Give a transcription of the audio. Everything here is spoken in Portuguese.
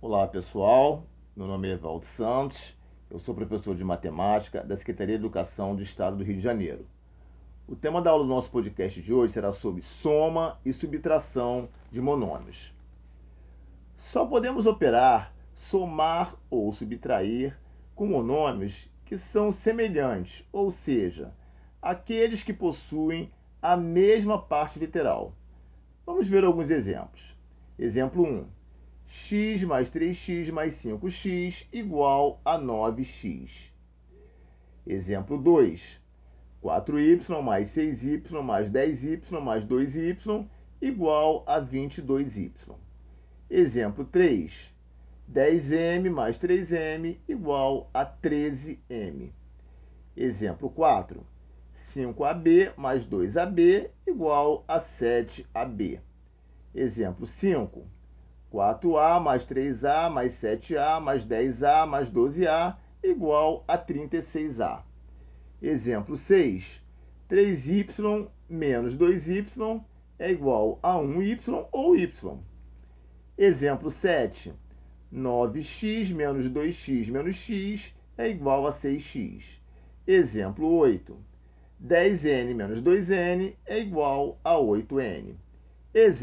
Olá pessoal, meu nome é Evaldo Santos, eu sou professor de matemática da Secretaria de Educação do Estado do Rio de Janeiro. O tema da aula do nosso podcast de hoje será sobre soma e subtração de monômios. Só podemos operar, somar ou subtrair com monômios que são semelhantes, ou seja, aqueles que possuem a mesma parte literal. Vamos ver alguns exemplos. Exemplo 1 x mais 3x mais 5x igual a 9x. Exemplo 2. 4y mais 6y mais 10y mais 2y igual a 22y. Exemplo 3. 10m mais 3m igual a 13m. Exemplo 4. 5ab mais 2ab igual a 7ab. Exemplo 5. 4A mais 3A mais 7A mais 10A mais 12A igual a 36A. Exemplo 6. 3y menos 2y é igual a 1y ou y. Exemplo 7. 9x menos 2x menos x é igual a 6x. Exemplo 8. 10n menos 2n é igual a 8n. Exemplo